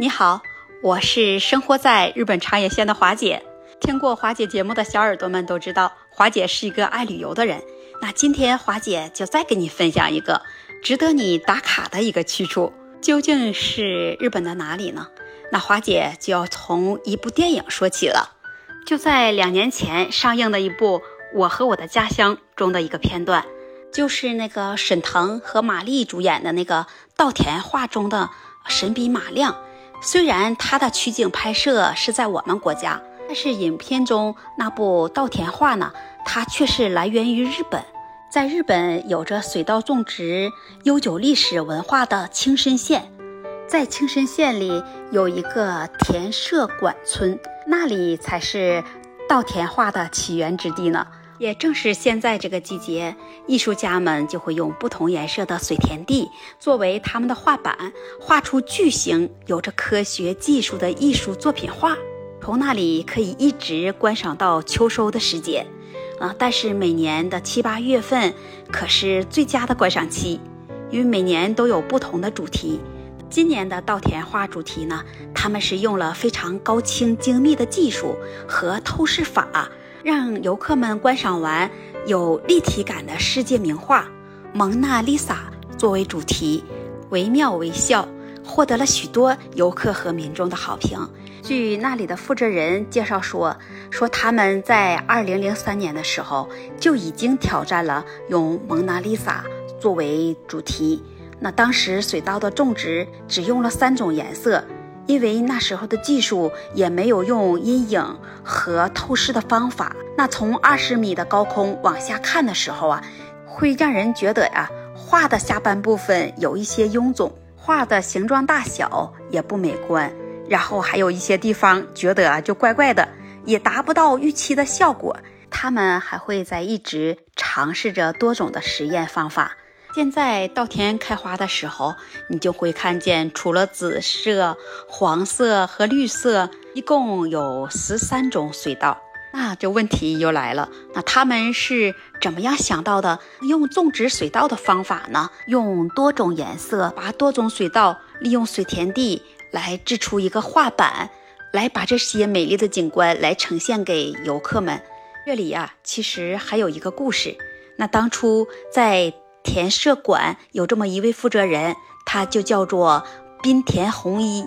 你好，我是生活在日本长野县的华姐。听过华姐节目的小耳朵们都知道，华姐是一个爱旅游的人。那今天华姐就再给你分享一个值得你打卡的一个去处，究竟是日本的哪里呢？那华姐就要从一部电影说起了，就在两年前上映的一部《我和我的家乡》中的一个片段，就是那个沈腾和马丽主演的那个稻田画中的神笔马亮。虽然它的取景拍摄是在我们国家，但是影片中那部稻田画呢，它却是来源于日本。在日本有着水稻种植悠久历史文化的青森县，在青森县里有一个田舍馆村，那里才是稻田画的起源之地呢。也正是现在这个季节，艺术家们就会用不同颜色的水田地作为他们的画板，画出巨型、有着科学技术的艺术作品画。从那里可以一直观赏到秋收的时节，啊！但是每年的七八月份可是最佳的观赏期，因为每年都有不同的主题。今年的稻田画主题呢，他们是用了非常高清精密的技术和透视法。让游客们观赏完有立体感的世界名画《蒙娜丽莎》作为主题，惟妙惟肖，获得了许多游客和民众的好评。据那里的负责人介绍说，说他们在2003年的时候就已经挑战了用蒙娜丽莎作为主题。那当时水稻的种植只用了三种颜色。因为那时候的技术也没有用阴影和透视的方法，那从二十米的高空往下看的时候啊，会让人觉得呀，画的下半部分有一些臃肿，画的形状大小也不美观，然后还有一些地方觉得啊就怪怪的，也达不到预期的效果。他们还会在一直尝试着多种的实验方法。现在稻田开花的时候，你就会看见，除了紫色、黄色和绿色，一共有十三种水稻。那这问题又来了，那他们是怎么样想到的用种植水稻的方法呢？用多种颜色，把多种水稻利用水田地来制出一个画板，来把这些美丽的景观来呈现给游客们。这里呀，其实还有一个故事。那当初在田舍馆有这么一位负责人，他就叫做滨田弘一。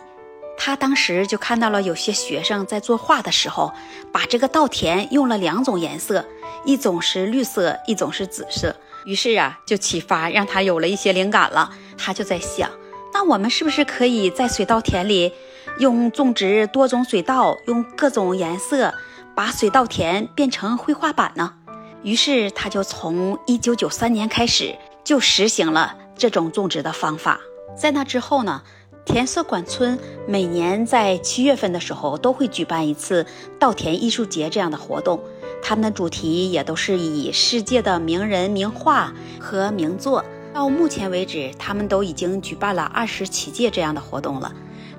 他当时就看到了有些学生在作画的时候，把这个稻田用了两种颜色，一种是绿色，一种是紫色。于是啊，就启发让他有了一些灵感了。他就在想，那我们是不是可以在水稻田里用种植多种水稻，用各种颜色把水稻田变成绘画板呢？于是他就从一九九三年开始。就实行了这种种植的方法。在那之后呢，田舍馆村每年在七月份的时候都会举办一次稻田艺术节这样的活动。他们的主题也都是以世界的名人名画和名作。到目前为止，他们都已经举办了二十七届这样的活动了。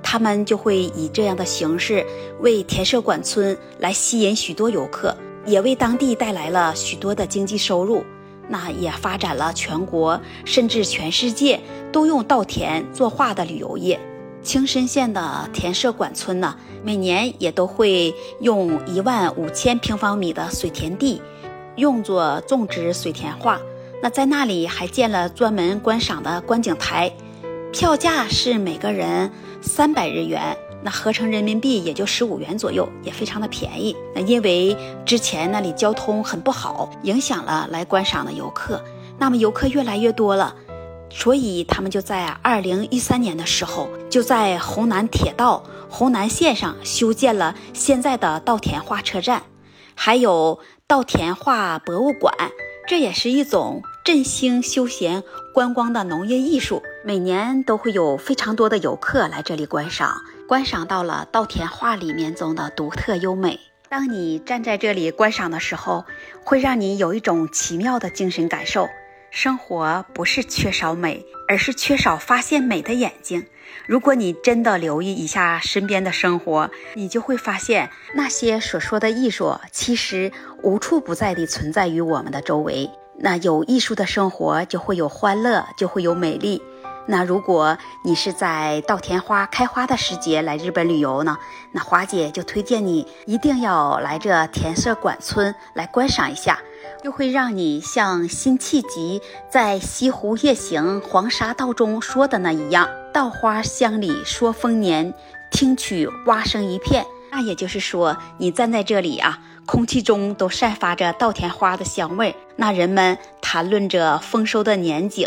他们就会以这样的形式为田舍馆村来吸引许多游客，也为当地带来了许多的经济收入。那也发展了全国甚至全世界都用稻田作画的旅游业。青森县的田舍馆村呢，每年也都会用一万五千平方米的水田地，用作种植水田画。那在那里还建了专门观赏的观景台，票价是每个人三百日元。那合成人民币也就十五元左右，也非常的便宜。那因为之前那里交通很不好，影响了来观赏的游客。那么游客越来越多了，所以他们就在二零一三年的时候，就在红南铁道红南线上修建了现在的稻田画车站，还有稻田画博物馆。这也是一种振兴休闲观光的农业艺术，每年都会有非常多的游客来这里观赏。观赏到了稻田画里面中的独特优美。当你站在这里观赏的时候，会让你有一种奇妙的精神感受。生活不是缺少美，而是缺少发现美的眼睛。如果你真的留意一下身边的生活，你就会发现那些所说的艺术，其实无处不在地存在于我们的周围。那有艺术的生活，就会有欢乐，就会有美丽。那如果你是在稻田花开花的时节来日本旅游呢，那华姐就推荐你一定要来这田色馆村来观赏一下，就会让你像辛弃疾在《西湖夜行·黄沙道》中说的那一样：“稻花香里说丰年，听取蛙声一片。”那也就是说，你站在这里啊，空气中都散发着稻田花的香味，那人们谈论着丰收的年景。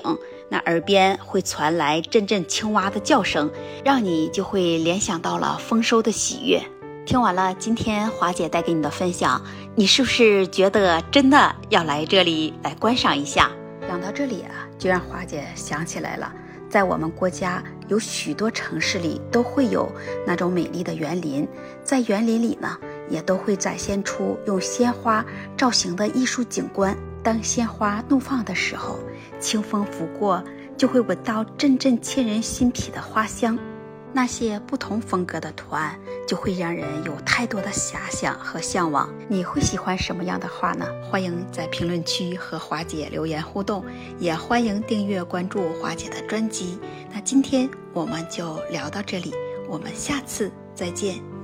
耳边会传来阵阵青蛙的叫声，让你就会联想到了丰收的喜悦。听完了今天华姐带给你的分享，你是不是觉得真的要来这里来观赏一下？讲到这里啊，就让华姐想起来了，在我们国家有许多城市里都会有那种美丽的园林，在园林里呢，也都会展现出用鲜花造型的艺术景观。当鲜花怒放的时候，清风拂过，就会闻到阵阵沁人心脾的花香。那些不同风格的图案，就会让人有太多的遐想和向往。你会喜欢什么样的花呢？欢迎在评论区和华姐留言互动，也欢迎订阅关注华姐的专辑。那今天我们就聊到这里，我们下次再见。